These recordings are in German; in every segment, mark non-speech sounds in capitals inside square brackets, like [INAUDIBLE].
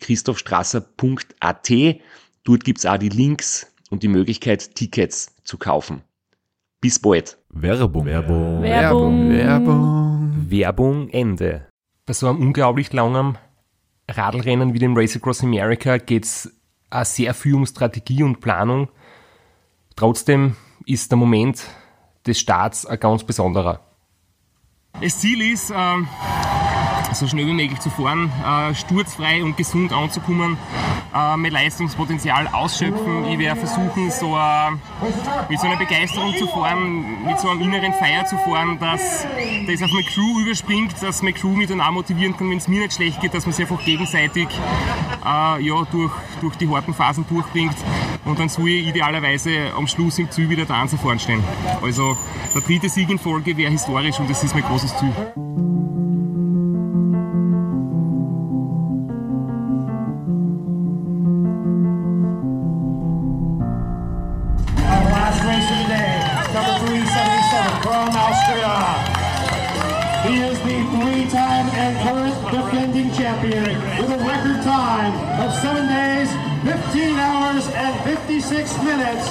www.christophstrasser.at. Dort gibt's auch die Links und die Möglichkeit, Tickets zu kaufen. Bis bald. Werbung. Werbung. Werbung. Werbung. Werbung Ende. Bei so einem unglaublich langen Radlrennen wie dem Race Across America geht's auch sehr viel um Strategie und Planung. Trotzdem ist der Moment des Starts ein ganz besonderer. Das Ziel ist, ähm, so schnell wie möglich zu fahren, äh, sturzfrei und gesund anzukommen, äh, mein Leistungspotenzial ausschöpfen. Ich werde versuchen, so äh, mit so einer Begeisterung zu fahren, mit so einem inneren Feier zu fahren, dass das auf meine Crew überspringt, dass meine Crew mich dann auch motivieren kann, wenn es mir nicht schlecht geht, dass man sich einfach gegenseitig äh, ja, durch, durch die harten Phasen durchbringt und dann soll ich idealerweise am Schluss im Ziel wieder da vorne stehen. Also der dritte Sieg in Folge wäre historisch und das ist mein großes Ziel. From Austria. He is the three-time and current defending champion with a record time of 7 days, 15 hours, and 56 minutes.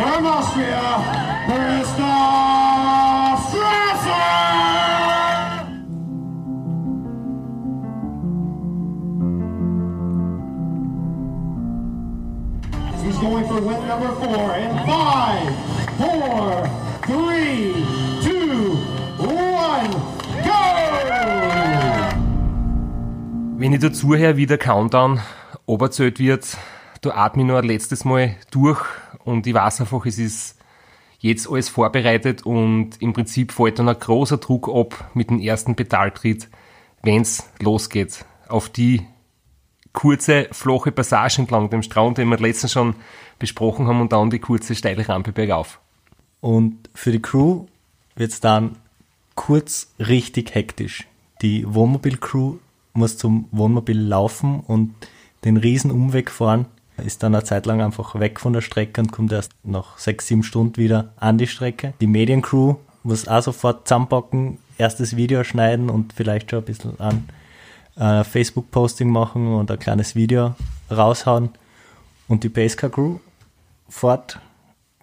From Austria, Christoph Strasser! He's going for win number four in five, four, Wenn ich dazu her wie der Countdown oberzählt wird, da atme ich nur ein letztes Mal durch und ich weiß einfach, es ist jetzt alles vorbereitet und im Prinzip fällt dann ein großer Druck ab mit dem ersten Pedaltritt, wenn's losgeht. Auf die kurze, flache Passage entlang dem Strand, den wir letztens schon besprochen haben, und dann die kurze, steile Rampe bergauf. Und für die Crew wird's dann kurz richtig hektisch. Die Wohnmobil-Crew muss zum Wohnmobil laufen und den riesen Umweg fahren, ist dann eine Zeit lang einfach weg von der Strecke und kommt erst nach sechs, sieben Stunden wieder an die Strecke. Die Mediencrew muss auch sofort zusammenpacken, erstes Video schneiden und vielleicht schon ein bisschen an äh, Facebook-Posting machen und ein kleines Video raushauen. Und die Basecar-Crew fährt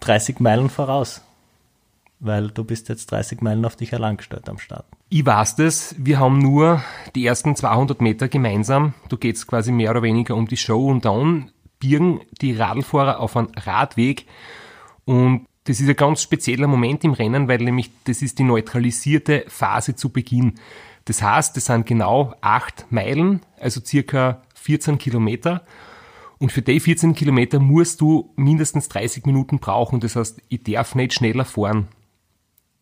30 Meilen voraus, weil du bist jetzt 30 Meilen auf dich allein gestellt am Start. Ich weiß das, wir haben nur die ersten 200 Meter gemeinsam. Da geht's quasi mehr oder weniger um die Show und dann birgen die Radlfahrer auf einen Radweg und das ist ein ganz spezieller Moment im Rennen, weil nämlich das ist die neutralisierte Phase zu Beginn. Das heißt, das sind genau acht Meilen, also circa 14 Kilometer. Und für die 14 Kilometer musst du mindestens 30 Minuten brauchen. Das heißt, ich darf nicht schneller fahren.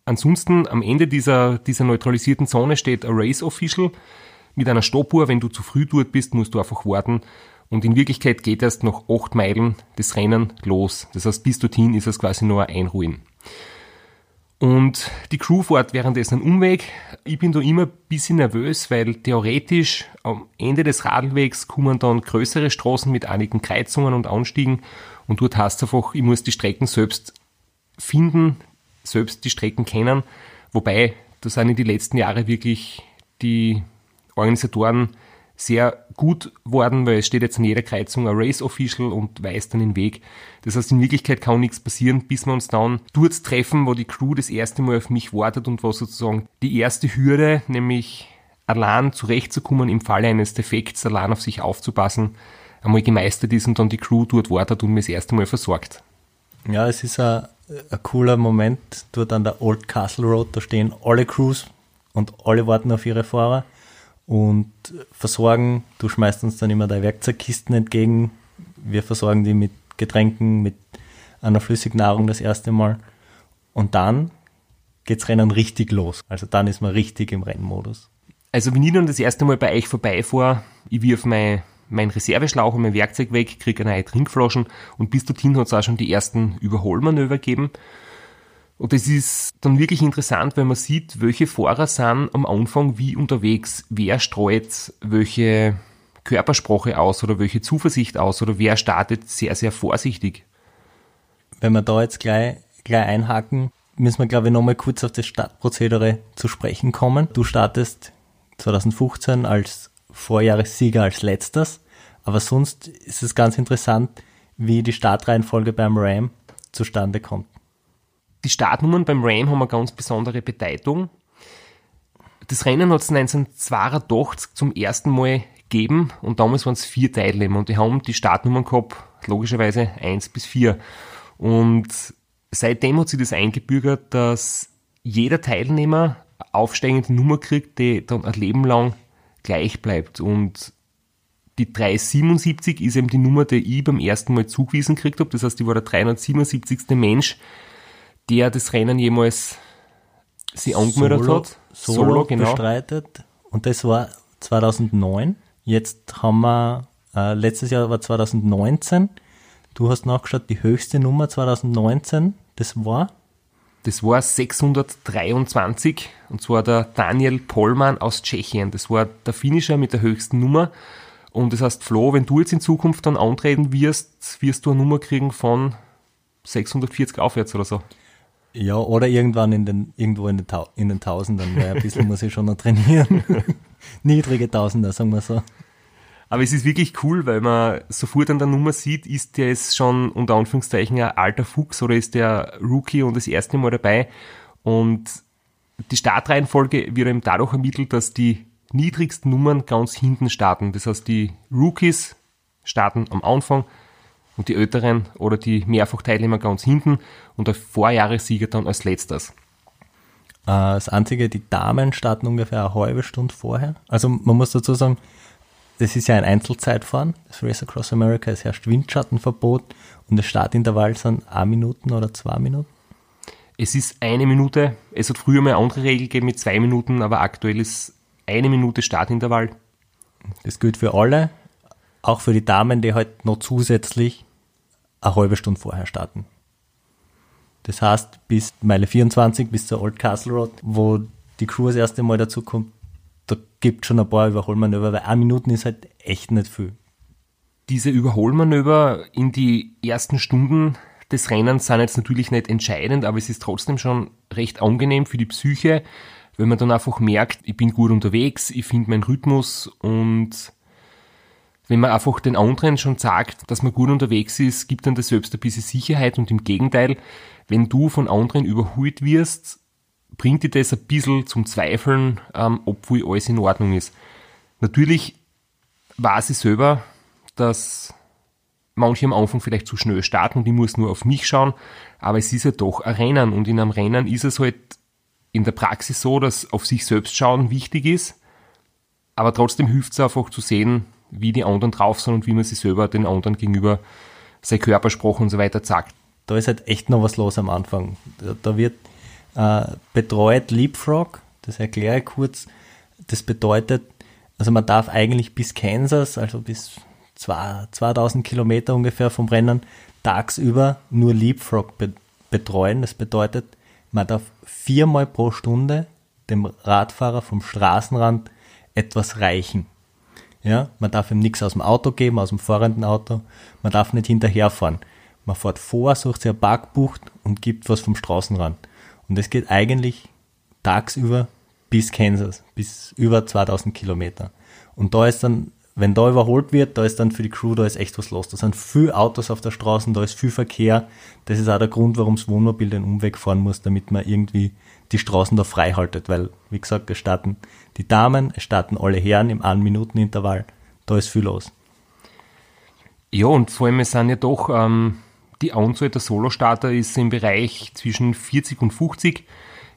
Ansonsten am Ende dieser, dieser neutralisierten Zone steht ein Race Official mit einer Stoppuhr. Wenn du zu früh dort bist, musst du einfach warten. Und in Wirklichkeit geht erst nach acht Meilen das Rennen los. Das heißt, bis dorthin ist es quasi nur ein Einruhen. Und die Crew fährt währenddessen einen Umweg. Ich bin da immer ein bisschen nervös, weil theoretisch am Ende des Radlwegs kommen dann größere Straßen mit einigen Kreuzungen und Anstiegen. Und dort heißt es einfach, ich muss die Strecken selbst finden, selbst die Strecken kennen. Wobei, da sind in die letzten Jahre wirklich die Organisatoren sehr gut worden, weil es steht jetzt an jeder Kreuzung ein Race Official und weist dann den Weg. Das heißt, in Wirklichkeit kann nichts passieren, bis wir uns dann dort treffen, wo die Crew das erste Mal auf mich wartet und wo sozusagen die erste Hürde, nämlich allein zurechtzukommen im Falle eines Defekts, allein auf sich aufzupassen, einmal gemeistert ist und dann die Crew dort wartet und mich das erste Mal versorgt. Ja, es ist ein, ein cooler Moment dort an der Old Castle Road. Da stehen alle Crews und alle warten auf ihre Fahrer und versorgen. Du schmeißt uns dann immer deine Werkzeugkisten entgegen. Wir versorgen die mit Getränken, mit einer Flüssignahrung das erste Mal. Und dann geht's Rennen richtig los. Also dann ist man richtig im Rennmodus. Also wenn ich dann das erste Mal bei euch vorbeifahre, ich wirf mein, mein Reserveschlauch und mein Werkzeug weg, kriege eine neue Trinkflaschen und bis dorthin hat es auch schon die ersten Überholmanöver gegeben. Und es ist dann wirklich interessant, wenn man sieht, welche Fahrer sind am Anfang wie unterwegs, wer streut welche Körpersprache aus oder welche Zuversicht aus oder wer startet sehr, sehr vorsichtig. Wenn wir da jetzt gleich, gleich einhaken, müssen wir, glaube ich, nochmal kurz auf das Startprozedere zu sprechen kommen. Du startest 2015 als Vorjahressieger als letztes, aber sonst ist es ganz interessant, wie die Startreihenfolge beim Ram zustande kommt. Die Startnummern beim Ram haben eine ganz besondere Bedeutung. Das Rennen hat es 1982 zum ersten Mal gegeben und damals waren es vier Teilnehmer und die haben die Startnummern gehabt, logischerweise eins bis vier. Und seitdem hat sich das eingebürgert, dass jeder Teilnehmer aufsteigende Nummer kriegt, die dann ein Leben lang gleich bleibt. Und die 377 ist eben die Nummer, die ich beim ersten Mal zugewiesen gekriegt habe. Das heißt, ich war der 377. Mensch, der das Rennen jemals sie angemeldet Solo, hat. Solo, Solo genau. bestreitet. Und das war 2009. Jetzt haben wir, äh, letztes Jahr war 2019. Du hast nachgeschaut, die höchste Nummer 2019, das war? Das war 623 und zwar der Daniel Pollmann aus Tschechien. Das war der Finisher mit der höchsten Nummer. Und das heißt, Flo, wenn du jetzt in Zukunft dann antreten wirst, wirst du eine Nummer kriegen von 640 aufwärts oder so. Ja, oder irgendwann in den, irgendwo in den, in den Tausendern, weil ein bisschen [LAUGHS] muss ich schon noch trainieren. [LAUGHS] Niedrige Tausender, sagen wir so. Aber es ist wirklich cool, weil man sofort an der Nummer sieht, ist der jetzt schon unter Anführungszeichen ein alter Fuchs oder ist der Rookie und das erste Mal dabei. Und die Startreihenfolge wird eben dadurch ermittelt, dass die niedrigsten Nummern ganz hinten starten. Das heißt, die Rookies starten am Anfang und die Älteren oder die Mehrfachteilnehmer ganz hinten und der Vorjahressieger dann als letztes. Äh, das Einzige, die Damen starten ungefähr eine halbe Stunde vorher. Also man muss dazu sagen, das ist ja ein Einzelzeitfahren. Das Race Across America, es herrscht Windschattenverbot und das Startintervall sind eine Minuten oder zwei Minuten. Es ist eine Minute. Es hat früher mal eine andere Regel gegeben mit zwei Minuten, aber aktuell ist eine Minute Startintervall. Das gilt für alle, auch für die Damen, die halt noch zusätzlich eine halbe Stunde vorher starten. Das heißt, bis Meile 24, bis zur Old Castle Road, wo die Crew das erste Mal dazu kommt, da gibt schon ein paar Überholmanöver, weil eine Minute ist halt echt nicht viel. Diese Überholmanöver in die ersten Stunden des Rennens sind jetzt natürlich nicht entscheidend, aber es ist trotzdem schon recht angenehm für die Psyche, wenn man dann einfach merkt, ich bin gut unterwegs, ich finde meinen Rhythmus und wenn man einfach den anderen schon sagt, dass man gut unterwegs ist, gibt dann das selbst ein bisschen Sicherheit und im Gegenteil, wenn du von anderen überholt wirst, bringt dir das ein bisschen zum Zweifeln, ähm, ob wohl alles in Ordnung ist. Natürlich weiß ich selber, dass manche am Anfang vielleicht zu schnell starten und ich muss nur auf mich schauen, aber es ist ja doch ein Rennen und in einem Rennen ist es halt in der Praxis so, dass auf sich selbst schauen wichtig ist, aber trotzdem hilft es einfach zu sehen, wie die anderen drauf sind und wie man sich selber den anderen gegenüber sein Körpersprache und so weiter sagt. Da ist halt echt noch was los am Anfang. Da wird äh, betreut Leapfrog, das erkläre ich kurz. Das bedeutet, also man darf eigentlich bis Kansas, also bis 2000 Kilometer ungefähr vom Rennen, tagsüber nur Leapfrog be betreuen. Das bedeutet, man darf viermal pro Stunde dem Radfahrer vom Straßenrand etwas reichen. Ja, man darf ihm nichts aus dem Auto geben, aus dem fahrenden Auto. Man darf nicht hinterherfahren. Man fährt vor, sucht sich eine Parkbucht und gibt was vom Straßenrand. Und das geht eigentlich tagsüber bis Kansas, bis über 2000 Kilometer. Und da ist dann, wenn da überholt wird, da ist dann für die Crew, da ist echt was los. Da sind viele Autos auf der Straße, da ist viel Verkehr. Das ist auch der Grund, warum das Wohnmobil den Umweg fahren muss, damit man irgendwie die Straßen da frei haltet. Weil, wie gesagt, es starten die Damen, es starten alle Herren im 1-Minuten-Intervall. Da ist viel los. Ja, und vor allem es sind ja doch, ähm, die Anzahl der Solostarter ist im Bereich zwischen 40 und 50.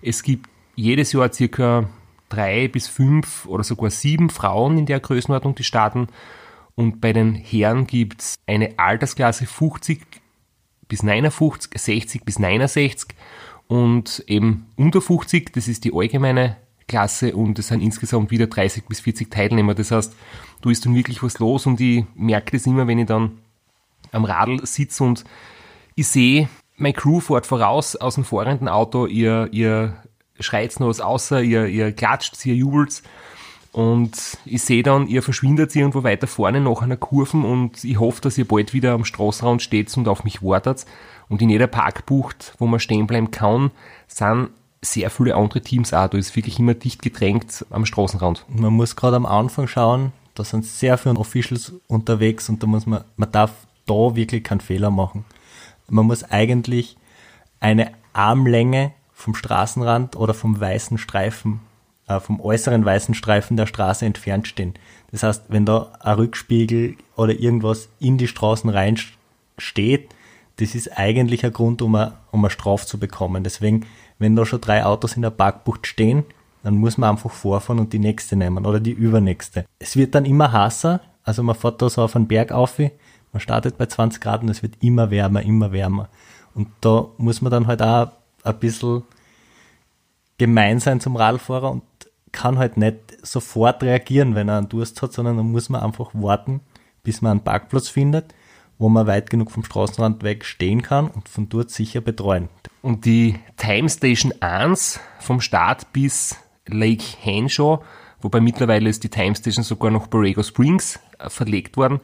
Es gibt jedes Jahr circa drei bis fünf oder sogar sieben Frauen in der Größenordnung, die starten. Und bei den Herren gibt es eine Altersklasse 50 bis 59, 60 bis 69 und eben unter 50, das ist die allgemeine Klasse und es sind insgesamt wieder 30 bis 40 Teilnehmer. Das heißt, du ist dann wirklich was los und ich merke das immer, wenn ich dann am Radl sitze und ich sehe, meine Crew fährt voraus aus dem fahrenden Auto, ihr, ihr schreit noch was außer, ihr, ihr klatscht, ihr jubelt und ich sehe dann, ihr verschwindet irgendwo weiter vorne nach einer Kurve und ich hoffe, dass ihr bald wieder am Straßenrand steht und auf mich wartet. Und in jeder Parkbucht, wo man stehen bleiben kann, sind sehr viele andere Teams auch. Da ist wirklich immer dicht gedrängt am Straßenrand. Man muss gerade am Anfang schauen, da sind sehr viele Officials unterwegs und da muss man, man darf da wirklich keinen Fehler machen. Man muss eigentlich eine Armlänge vom Straßenrand oder vom weißen Streifen äh, vom äußeren weißen Streifen der Straße entfernt stehen. Das heißt, wenn da ein Rückspiegel oder irgendwas in die Straßen rein steht, das ist eigentlich ein Grund, um eine, um eine Strafe zu bekommen. Deswegen, wenn da schon drei Autos in der Parkbucht stehen, dann muss man einfach vorfahren und die nächste nehmen oder die übernächste. Es wird dann immer heißer, also man fährt da so auf einen Berg auf, man startet bei 20 Grad und es wird immer wärmer, immer wärmer. Und da muss man dann halt auch ein bisschen gemein sein zum Radfahrer und kann halt nicht sofort reagieren, wenn er einen Durst hat, sondern dann muss man einfach warten, bis man einen Parkplatz findet, wo man weit genug vom Straßenrand weg stehen kann und von dort sicher betreuen. Und die Time Station 1 vom Start bis Lake Henshaw, wobei mittlerweile ist die Time Station sogar noch Borrego Springs äh, verlegt worden,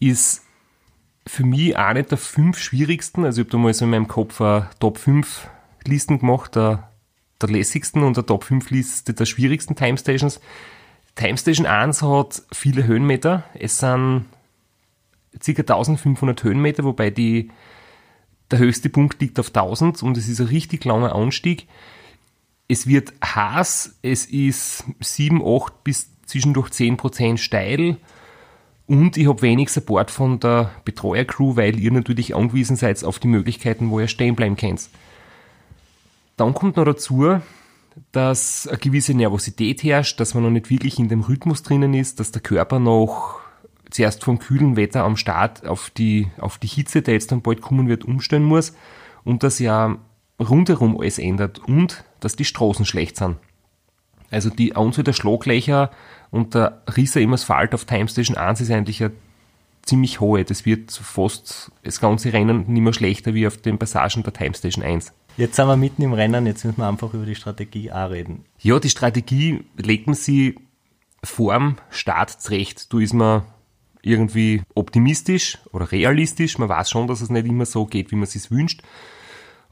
ist für mich eine der fünf schwierigsten. Also ich habe da mal so in meinem Kopf eine Top 5 Listen gemacht, der der lässigsten und der Top 5 Liste der schwierigsten Time Stations. Time Station 1 hat viele Höhenmeter. Es sind ca. 1500 Höhenmeter, wobei die, der höchste Punkt liegt auf 1000 und es ist ein richtig langer Anstieg. Es wird heiß, es ist 7, 8 bis zwischendurch 10% steil und ich habe wenig Support von der Betreuercrew, weil ihr natürlich angewiesen seid auf die Möglichkeiten, wo ihr stehen bleiben könnt. Dann kommt noch dazu, dass eine gewisse Nervosität herrscht, dass man noch nicht wirklich in dem Rhythmus drinnen ist, dass der Körper noch zuerst vom kühlen Wetter am Start auf die, auf die Hitze, der jetzt dann bald kommen wird, umstellen muss und dass ja rundherum alles ändert und dass die Straßen schlecht sind. Also die Anzahl der Schlaglöcher und der Risse im Asphalt auf Time Station 1 ist eigentlich eine ziemlich hohe. Das wird fast das ganze Rennen nicht mehr schlechter wie auf den Passagen der Time Station 1. Jetzt sind wir mitten im Rennen, jetzt müssen wir einfach über die Strategie auch reden. Ja, die Strategie legt man sie vorm Start zurecht. Du ist man irgendwie optimistisch oder realistisch. Man weiß schon, dass es nicht immer so geht, wie man es sich wünscht.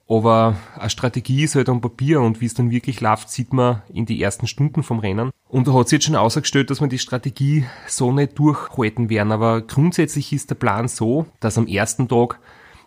Aber eine Strategie ist halt am Papier und wie es dann wirklich läuft, sieht man in die ersten Stunden vom Rennen. Und da hat sich jetzt schon ausgestellt, dass man die Strategie so nicht durchhalten werden. Aber grundsätzlich ist der Plan so, dass am ersten Tag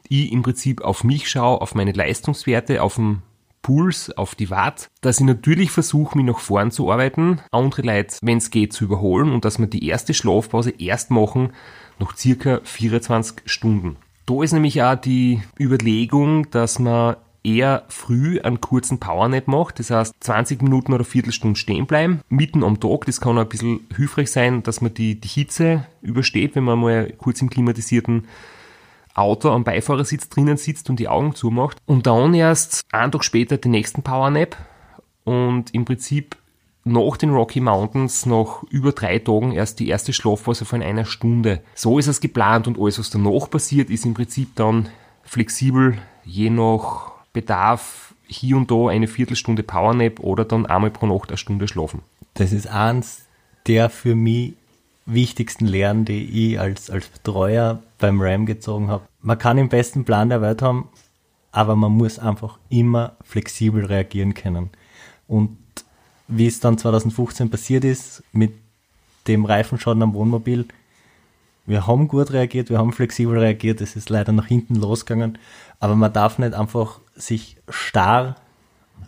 ich im Prinzip auf mich schaue, auf meine Leistungswerte, auf den Puls, auf die Watt, dass ich natürlich versuche, mich nach vorn zu arbeiten, andere Leute, wenn es geht, zu überholen und dass wir die erste Schlafpause erst machen nach circa 24 Stunden. Da ist nämlich auch die Überlegung, dass man eher früh einen kurzen Powernap macht, das heißt 20 Minuten oder Viertelstunde stehen bleiben, mitten am Tag, das kann auch ein bisschen hilfreich sein, dass man die, die Hitze übersteht, wenn man mal kurz im klimatisierten Auto am Beifahrersitz drinnen sitzt und die Augen zumacht. Und dann erst einen Tag später den nächsten Powernap. Und im Prinzip nach den Rocky Mountains nach über drei Tagen erst die erste Schlafphase von einer Stunde. So ist es geplant und alles, was danach passiert, ist im Prinzip dann flexibel, je nach Bedarf hier und da eine Viertelstunde Powernap oder dann einmal pro Nacht eine Stunde schlafen. Das ist eins der für mich wichtigsten Lehren, die ich als, als Betreuer beim RAM gezogen habe. Man kann den besten Plan der Welt haben, aber man muss einfach immer flexibel reagieren können. Und wie es dann 2015 passiert ist mit dem Reifenschaden am Wohnmobil, wir haben gut reagiert, wir haben flexibel reagiert, es ist leider nach hinten losgegangen, aber man darf nicht einfach sich starr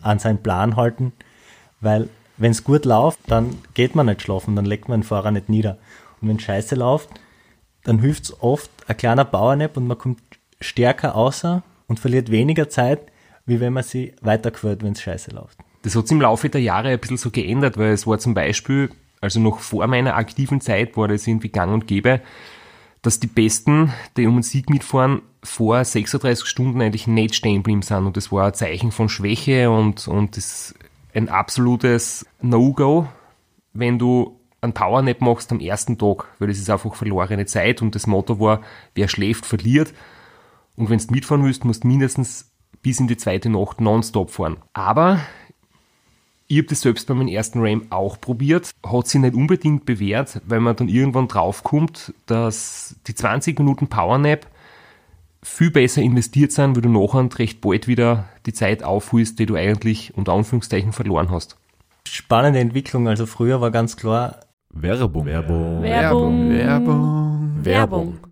an seinen Plan halten, weil wenn es gut läuft, dann geht man nicht schlafen, dann legt man den Fahrer nicht nieder. Und wenn Scheiße läuft, dann hilft es oft ein kleiner Powernap und man kommt stärker außer und verliert weniger Zeit, wie wenn man sie weiterquert, wenn es scheiße läuft. Das hat sich im Laufe der Jahre ein bisschen so geändert, weil es war zum Beispiel, also noch vor meiner aktiven Zeit war das irgendwie gang und gäbe, dass die Besten, die um den Sieg mitfahren, vor 36 Stunden eigentlich nicht stehen geblieben sind. Und das war ein Zeichen von Schwäche und, und das ein absolutes No-Go, wenn du einen Powernap machst am ersten Tag, weil das ist einfach verlorene Zeit und das Motto war, wer schläft, verliert. Und wenn du mitfahren willst, musst du mindestens bis in die zweite Nacht nonstop fahren. Aber ich habe das selbst bei meinem ersten Ram auch probiert, hat sich nicht unbedingt bewährt, weil man dann irgendwann draufkommt, dass die 20 Minuten Powernap viel besser investiert sind, weil du nachher recht bald wieder die Zeit aufholst, die du eigentlich unter Anführungszeichen verloren hast. Spannende Entwicklung. Also früher war ganz klar, Werbung. Werbung. Werbung. Werbung. Werbung.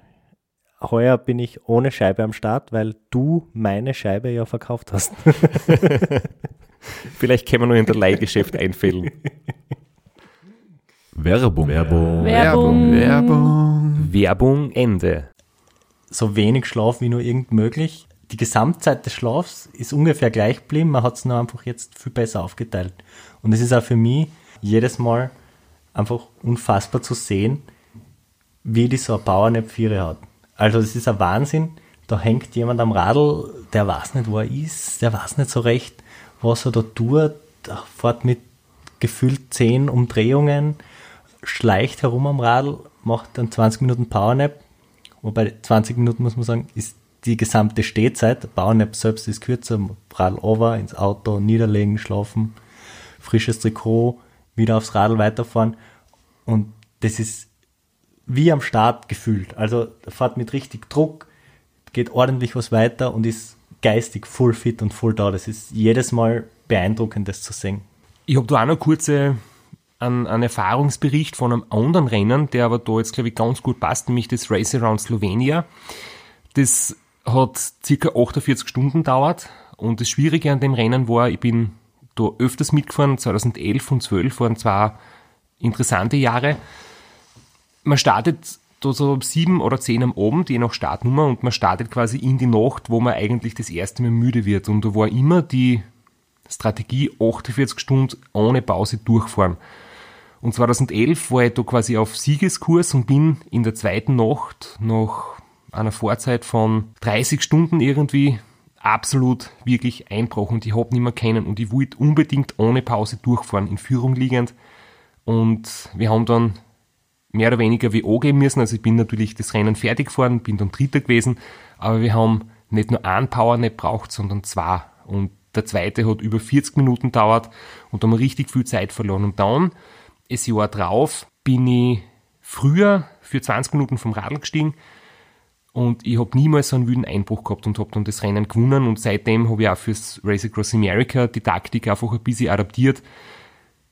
Heuer bin ich ohne Scheibe am Start, weil du meine Scheibe ja verkauft hast. [LAUGHS] Vielleicht können wir noch in der Leihgeschäft einfällen. Werbung. Werbung. Werbung. Werbung. Werbung Ende. so wenig Schlaf wie nur irgend möglich. Die Gesamtzeit des Schlafs ist ungefähr gleich geblieben, man hat es nur einfach jetzt viel besser aufgeteilt. Und es ist auch für mich jedes Mal einfach unfassbar zu sehen, wie die so eine Powernap 4 hat. Also es ist ein Wahnsinn, da hängt jemand am Radl, der weiß nicht, wo er ist, der weiß nicht so recht, was er da tut, der fährt mit gefühlt 10 Umdrehungen, schleicht herum am Radl, macht dann 20 Minuten Powernap, Wobei 20 Minuten, muss man sagen, ist die gesamte Stehzeit. Powernap selbst ist kürzer, Radl over, ins Auto, niederlegen, schlafen, frisches Trikot, wieder aufs Radl weiterfahren. Und das ist wie am Start gefühlt. Also fährt mit richtig Druck, geht ordentlich was weiter und ist geistig full fit und full da. Das ist jedes Mal beeindruckend, das zu sehen. Ich habe da auch noch kurze einen, einen Erfahrungsbericht von einem anderen Rennen, der aber da jetzt, glaube ich, ganz gut passt, nämlich das Race Around Slovenia. Das hat circa 48 Stunden dauert und das Schwierige an dem Rennen war, ich bin da öfters mitgefahren, 2011 und 12 waren zwei interessante Jahre. Man startet da so sieben oder zehn am Abend, je nach Startnummer, und man startet quasi in die Nacht, wo man eigentlich das erste Mal müde wird. Und da war immer die Strategie 48 Stunden ohne Pause durchfahren. Und 2011 war ich da quasi auf Siegeskurs und bin in der zweiten Nacht nach einer Vorzeit von 30 Stunden irgendwie absolut wirklich einbrochen und ich hab nicht mehr kennen und ich wollte unbedingt ohne Pause durchfahren, in Führung liegend. Und wir haben dann mehr oder weniger WO geben müssen. Also ich bin natürlich das Rennen fertig gefahren, bin dann Dritter gewesen, aber wir haben nicht nur einen Powernap braucht, sondern zwei. Und der zweite hat über 40 Minuten dauert und haben richtig viel Zeit verloren. Und dann das Jahr drauf bin ich früher für 20 Minuten vom Radl gestiegen und ich habe niemals so einen wüden Einbruch gehabt und habe dann das Rennen gewonnen und seitdem habe ich auch fürs Race Across America die Taktik einfach ein bisschen adaptiert.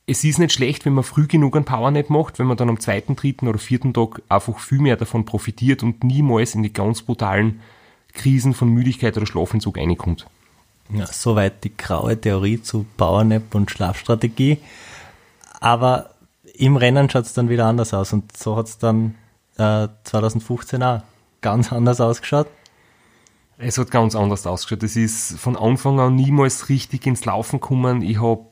Es ist nicht schlecht, wenn man früh genug einen Powernap macht, wenn man dann am zweiten, dritten oder vierten Tag einfach viel mehr davon profitiert und niemals in die ganz brutalen Krisen von Müdigkeit oder Schlafentzug reinkommt. Ja, soweit die graue Theorie zu Powernap und Schlafstrategie. Aber im Rennen schaut es dann wieder anders aus und so hat es dann äh, 2015 auch ganz anders ausgeschaut. Es hat ganz anders ausgeschaut. Es ist von Anfang an niemals richtig ins Laufen gekommen. Ich habe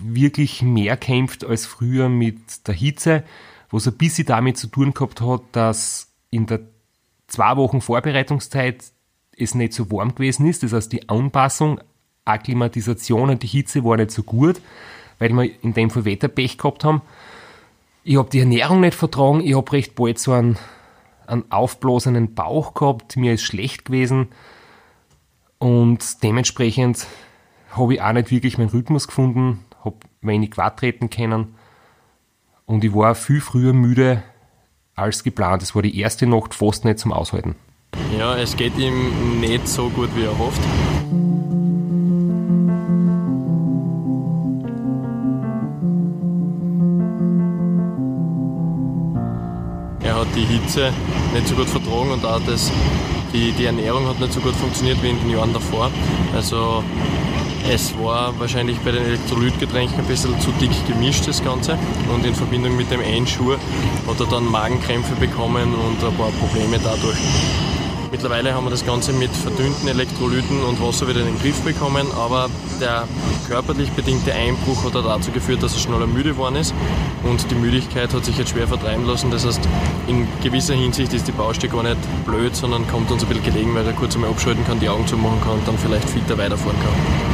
wirklich mehr kämpft als früher mit der Hitze, was ein bisschen damit zu tun gehabt hat, dass in der zwei Wochen Vorbereitungszeit es nicht so warm gewesen ist. Das heißt, die Anpassung, Akklimatisation und die Hitze war nicht so gut, weil wir in dem Fall Wetterpech gehabt haben. Ich habe die Ernährung nicht vertragen, ich habe recht bald so einen, einen aufblasenen Bauch gehabt, mir ist schlecht gewesen und dementsprechend habe ich auch nicht wirklich meinen Rhythmus gefunden, habe wenig Watt treten können und ich war viel früher müde als geplant. Es war die erste Nacht fast nicht zum Aushalten. Ja, es geht ihm nicht so gut, wie er hofft. die Hitze nicht so gut vertragen und auch das, die, die Ernährung hat nicht so gut funktioniert wie in den Jahren davor. Also es war wahrscheinlich bei den Elektrolytgetränken ein bisschen zu dick gemischt, das Ganze. Und in Verbindung mit dem Einschur hat er dann Magenkrämpfe bekommen und ein paar Probleme dadurch. Mittlerweile haben wir das Ganze mit verdünnten Elektrolyten und Wasser wieder in den Griff bekommen, aber der körperlich bedingte Einbruch hat dazu geführt, dass er schneller müde geworden ist und die Müdigkeit hat sich jetzt schwer vertreiben lassen. Das heißt, in gewisser Hinsicht ist die Baustelle gar nicht blöd, sondern kommt uns ein bisschen gelegen, weil er kurz einmal abschalten kann, die Augen zumachen kann und dann vielleicht fitter weiterfahren kann.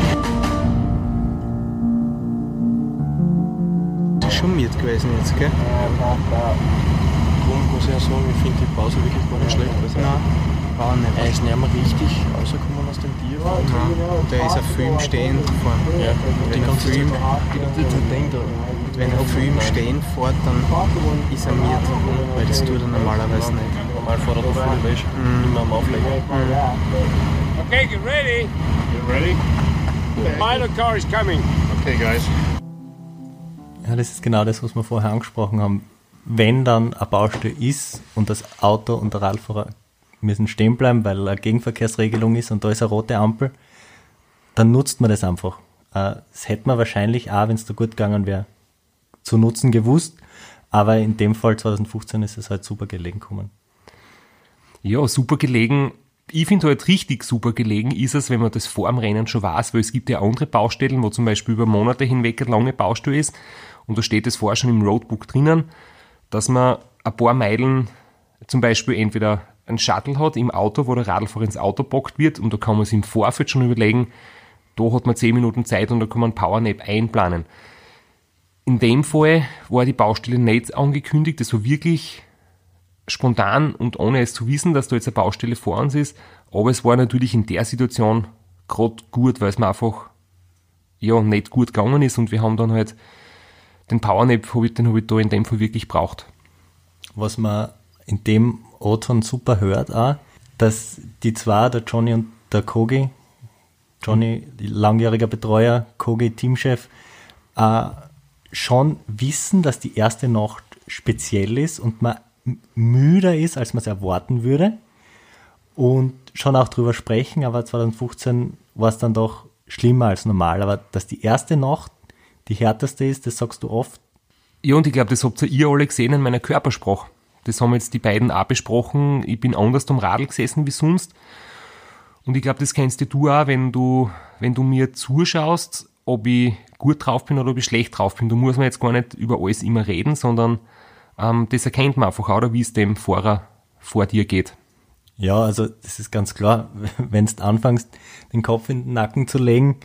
Schon miert gewesen jetzt, gell? Darum muss ich ja sagen, ich finde die Pause wirklich gar nicht schlecht. Also Nein war nicht. Er ist nicht mehr richtig rausgekommen aus dem Bier. Nein, der ist auf Film stehen gefahren. Ja, wenn er Film, wenn er Film stehen fährt, dann ist er miert, weil das tut er normalerweise nicht. Normal fährt er da voll Wäsche, Mhm. immer am Auflegen. Okay, get ready. You ready? The pilot car is coming. Okay, guys. Ja, das ist genau das, was wir vorher angesprochen haben. Wenn dann eine Baustelle ist und das Auto und der Radfahrer müssen stehen bleiben, weil eine Gegenverkehrsregelung ist und da ist eine rote Ampel, dann nutzt man das einfach. Äh, Das hätte man wahrscheinlich auch, wenn es da gut gegangen wäre, zu nutzen gewusst. Aber in dem Fall 2015 ist es halt super gelegen gekommen. Ja, super gelegen. Ich finde halt richtig super gelegen ist es, wenn man das vor dem Rennen schon weiß, weil es gibt ja andere Baustellen, wo zum Beispiel über Monate hinweg eine lange Baustelle ist und da steht es vorher schon im Roadbook drinnen, dass man ein paar Meilen zum Beispiel entweder ein Shuttle hat im Auto, wo der Radlfahrer ins Auto bockt wird und da kann man sich im Vorfeld schon überlegen, da hat man 10 Minuten Zeit und da kann man einen Powernap einplanen. In dem Fall war die Baustelle nicht angekündigt, das war wirklich spontan und ohne es zu wissen, dass da jetzt eine Baustelle vor uns ist. Aber es war natürlich in der Situation gerade gut, weil es mir einfach ja nicht gut gegangen ist und wir haben dann halt den Powernap, hab ich- den habe ich da in dem Fall wirklich braucht. Was man in dem O-Ton super hört auch, dass die zwei, der Johnny und der Kogi, Johnny, langjähriger Betreuer, Kogi, Teamchef, äh, schon wissen, dass die erste Nacht speziell ist und man müder ist, als man es erwarten würde. Und schon auch drüber sprechen, aber 2015 war es dann doch schlimmer als normal. Aber dass die erste Nacht die härteste ist, das sagst du oft. Ja, und ich glaube, das habt ihr alle gesehen in meiner Körpersprache. Das haben jetzt die beiden auch besprochen. Ich bin anders am Radl gesessen wie sonst. Und ich glaube, das kennst du auch, wenn du, wenn du mir zuschaust, ob ich gut drauf bin oder ob ich schlecht drauf bin. Da muss man jetzt gar nicht über alles immer reden, sondern ähm, das erkennt man einfach auch, oder wie es dem Fahrer vor dir geht. Ja, also das ist ganz klar, [LAUGHS] wenn du anfängst, den Kopf in den Nacken zu legen,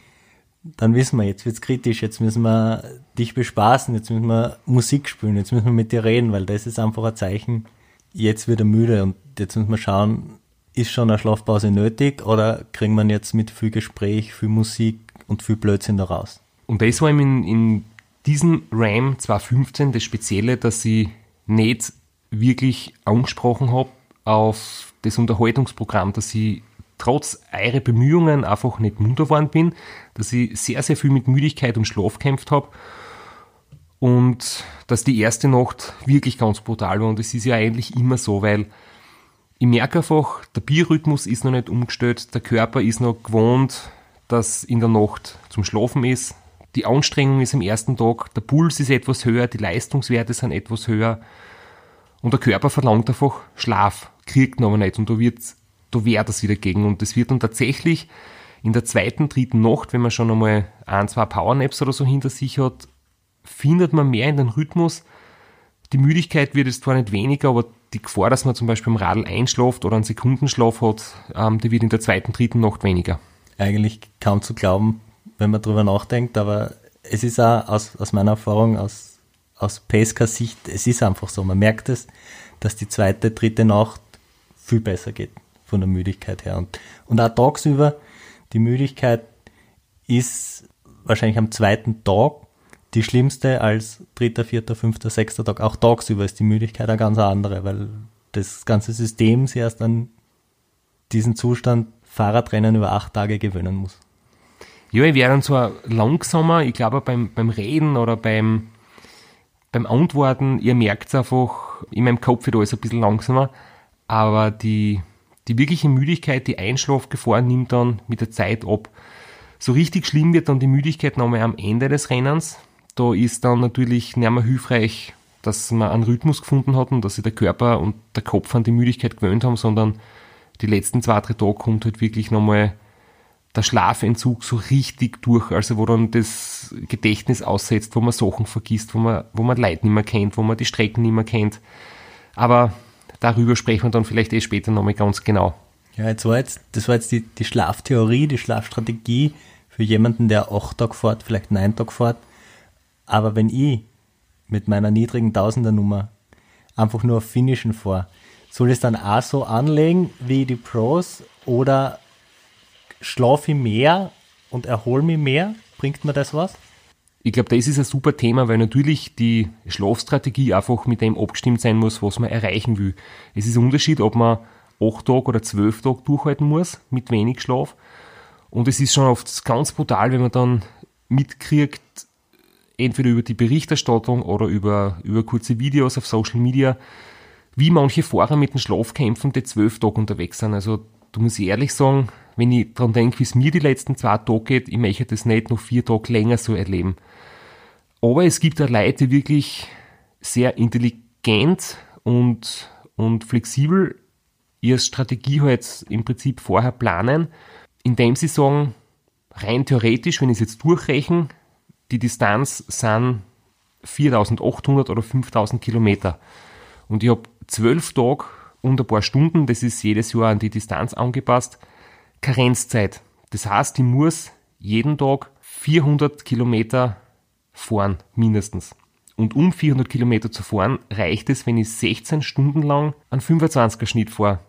dann wissen wir, jetzt wird's kritisch, jetzt müssen wir dich bespaßen, jetzt müssen wir Musik spielen, jetzt müssen wir mit dir reden, weil das ist einfach ein Zeichen, jetzt wird er müde und jetzt müssen wir schauen, ist schon eine Schlafpause nötig oder kriegen wir jetzt mit viel Gespräch, viel Musik und viel Blödsinn da raus? Und das war in, in diesem RAM 2015 das Spezielle, dass ich nicht wirklich angesprochen habe auf das Unterhaltungsprogramm, dass ich trotz eurer Bemühungen einfach nicht munter geworden bin, dass ich sehr, sehr viel mit Müdigkeit und Schlaf gekämpft habe und dass die erste Nacht wirklich ganz brutal war. Und das ist ja eigentlich immer so, weil ich merke einfach, der Biorhythmus ist noch nicht umgestellt, der Körper ist noch gewohnt, dass in der Nacht zum Schlafen ist. Die Anstrengung ist am ersten Tag, der Puls ist etwas höher, die Leistungswerte sind etwas höher. Und der Körper verlangt einfach Schlaf, kriegt ihn aber nicht. Und da wird, da wehrt das wieder gegen und das wird dann tatsächlich in der zweiten, dritten Nacht, wenn man schon einmal ein, zwei Powernaps oder so hinter sich hat, findet man mehr in den Rhythmus. Die Müdigkeit wird jetzt zwar nicht weniger, aber die Gefahr, dass man zum Beispiel im Radl einschlaft oder einen Sekundenschlaf hat, ähm, die wird in der zweiten, dritten Nacht weniger. Eigentlich kaum zu glauben, wenn man drüber nachdenkt, aber es ist auch aus, aus meiner Erfahrung, aus, aus Pescas Sicht, es ist einfach so. Man merkt es, dass die zweite, dritte Nacht viel besser geht von der Müdigkeit her. Und, und auch tagsüber, die Müdigkeit ist wahrscheinlich am zweiten Tag die schlimmste als dritter, vierter, fünfter, sechster Tag. Auch tagsüber ist die Müdigkeit eine ganz andere, weil das ganze System sich erst an diesen Zustand Fahrradrennen über acht Tage gewöhnen muss. Ja, ich wäre dann zwar langsamer, ich glaube beim, beim Reden oder beim, beim Antworten, ihr merkt einfach, in meinem Kopf wird alles ein bisschen langsamer, aber die, die wirkliche Müdigkeit, die Einschlafgefahr nimmt dann mit der Zeit ab. So richtig schlimm wird dann die Müdigkeit nochmal am Ende des Rennens. Da ist dann natürlich nicht mehr hilfreich, dass man einen Rhythmus gefunden hat und dass sich der Körper und der Kopf an die Müdigkeit gewöhnt haben, sondern die letzten zwei, drei Tage kommt halt wirklich nochmal der Schlafentzug so richtig durch, also wo dann das Gedächtnis aussetzt, wo man Sachen vergisst, wo man, wo man Leute nicht mehr kennt, wo man die Strecken nicht mehr kennt. Aber darüber sprechen wir dann vielleicht eh später nochmal ganz genau. Ja, jetzt war jetzt, das war jetzt die, die Schlaftheorie, die Schlafstrategie für jemanden, der acht Tage fährt, vielleicht neun Tage fährt. Aber wenn ich mit meiner niedrigen Tausendernummer einfach nur auf Finishen fahre, soll ich es dann auch so anlegen wie die Pros oder schlafe ich mehr und erhole mich mehr? Bringt mir das was? Ich glaube, das ist ein super Thema, weil natürlich die Schlafstrategie einfach mit dem abgestimmt sein muss, was man erreichen will. Es ist ein Unterschied, ob man acht Tage oder zwölf Tage durchhalten muss mit wenig Schlaf. Und es ist schon oft ganz brutal, wenn man dann mitkriegt, entweder über die Berichterstattung oder über, über kurze Videos auf Social Media, wie manche Fahrer mit dem Schlaf kämpfen, die zwölf Tage unterwegs sind. Also du musst ehrlich sagen, wenn ich dran denke, wie es mir die letzten zwei Tage geht, ich möchte das nicht noch vier Tage länger so erleben. Aber es gibt auch Leute, die wirklich sehr intelligent und, und flexibel ihre Strategie halt im Prinzip vorher planen, indem sie sagen, rein theoretisch, wenn ich es jetzt durchrechne, die Distanz sind 4800 oder 5000 Kilometer. Und ich habe zwölf Tage und ein paar Stunden, das ist jedes Jahr an die Distanz angepasst, Karenzzeit. Das heißt, ich muss jeden Tag 400 Kilometer fahren, mindestens. Und um 400 Kilometer zu fahren, reicht es, wenn ich 16 Stunden lang einen 25er Schnitt fahre.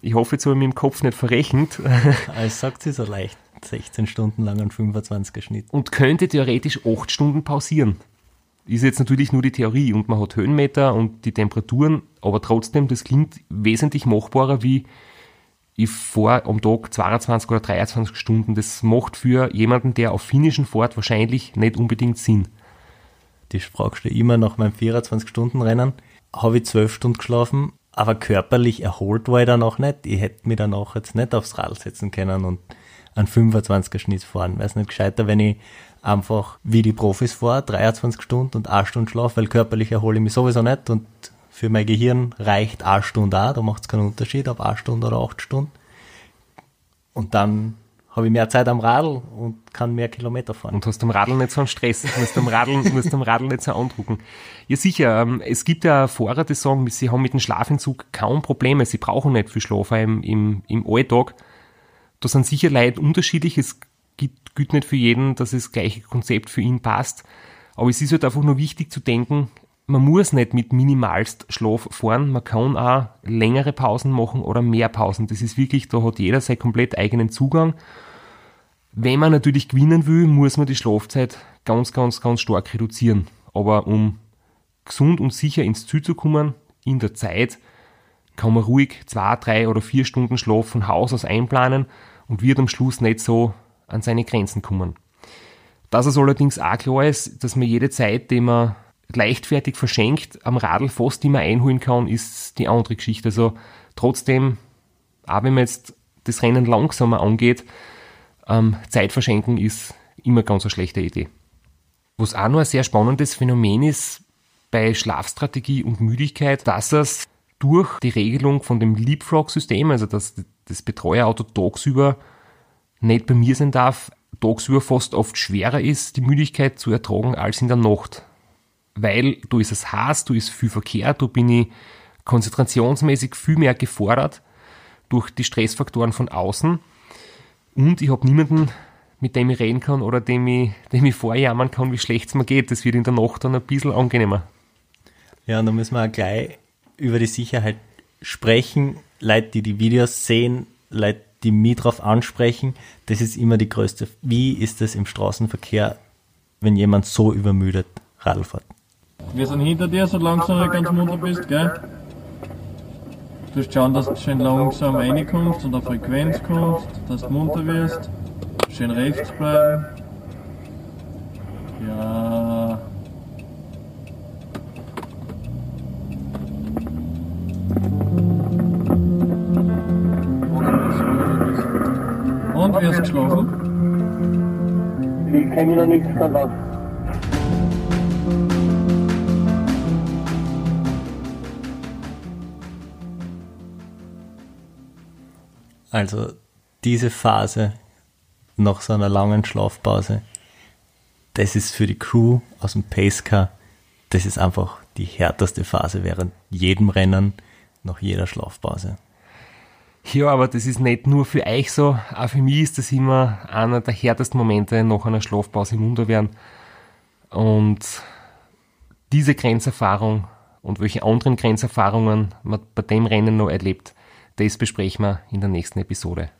Ich hoffe, jetzt habe ich mich im Kopf nicht verrechnet. [LAUGHS] Es sagt sie so leicht. 16 Stunden lang einen 25er Schnitt. Und könnte theoretisch 8 Stunden pausieren. Ist jetzt natürlich nur die Theorie und man hat Höhenmeter und die Temperaturen, aber trotzdem, das klingt wesentlich machbarer wie ich fahre am Tag 22 oder 23 Stunden. Das macht für jemanden, der auf finnischen fährt, wahrscheinlich nicht unbedingt Sinn. Das fragst du immer nach meinem 24-Stunden-Rennen. Habe ich 12 Stunden geschlafen, aber körperlich erholt war ich danach nicht. Ich hätte mich danach jetzt nicht aufs Rad setzen können und einen 25er Schnitt fahren. Wäre es nicht gescheiter, wenn ich einfach wie die Profis fahre, 23 Stunden und 1 Stunde schlafe, weil körperlich erhole ich mich sowieso nicht und für mein Gehirn reicht 1 Stunde auch, da macht es keinen Unterschied, ob 1 Stunde oder 8 Stunden. Und dann habe ich mehr Zeit am Radl und kann mehr Kilometer fahren. Und hast am Radl nicht so einen Stress, musst am Radl, [LAUGHS] musst am Radl nicht so andrucken. Ja sicher, ähm, es gibt ja Fahrer, die sagen, sie haben mit dem Schlafentzug kaum Probleme, sie brauchen nicht viel Schlaf im, im, im Alltag. Da sind sicher Leute unterschiedlich, es gilt, gilt nicht für jeden, dass das gleiche Konzept für ihn passt. Aber es ist halt einfach nur wichtig zu denken, man muss nicht mit minimalst Schlaf fahren, man kann auch längere Pausen machen oder mehr Pausen. Das ist wirklich, da hat jeder seinen komplett eigenen Zugang. Wenn man natürlich gewinnen will, muss man die Schlafzeit ganz, ganz, ganz stark reduzieren. Aber um gesund und sicher ins Ziel zu kommen, in der Zeit, kann man ruhig zwei, drei oder vier Stunden Schlaf von Haus aus einplanen und wird am Schluss nicht so an seine Grenzen kommen. Dass es allerdings auch klar ist, dass man jede Zeit, die man leichtfertig verschenkt am Radl fast immer einholen kann, ist die andere Geschichte. Also trotzdem, auch wenn man jetzt das Rennen langsamer angeht, ähm, Zeit verschenken ist immer ganz eine schlechte Idee. Was auch noch ein sehr spannendes Phänomen ist bei Schlafstrategie und Müdigkeit, dass es durch die Regelung von dem Leapfrog-System, also dass das Betreuerauto tagsüber nicht bei mir sein darf, tagsüber fast oft schwerer ist, die Müdigkeit zu ertragen als in der Nacht weil du ist es heiß, du ist viel Verkehr, du bin ich konzentrationsmäßig viel mehr gefordert durch die Stressfaktoren von außen und ich habe niemanden, mit dem ich reden kann oder dem ich, dem ich vorjammern kann, wie schlecht es mir geht. Das wird in der Nacht dann ein bisschen angenehmer. Ja, und da müssen wir auch gleich über die Sicherheit sprechen. Leute, die die Videos sehen, Leute, die mich drauf ansprechen, das ist immer die größte. Wie ist es im Straßenverkehr, wenn jemand so übermüdet Radl fährt? Wir sind hinter dir, solange du ganz munter bist, gell? Du musst schauen, dass du schön langsam reinkommst und auf Frequenz kommst, dass du munter wirst. Schön rechts bleiben. Ja. Und du geschlafen? Ich mich noch nichts verlassen. Also diese Phase nach so einer langen Schlafpause, das ist für die Crew aus dem Pacecar, das ist einfach die härteste Phase während jedem Rennen nach jeder Schlafpause. Ja, aber das ist nicht nur für euch so, auch für mich ist das immer einer der härtesten Momente nach einer Schlafpause im Unterwehren. Und diese Grenzerfahrung und welche anderen Grenzerfahrungen man bei dem Rennen noch erlebt, das besprechen wir in der nächsten Episode.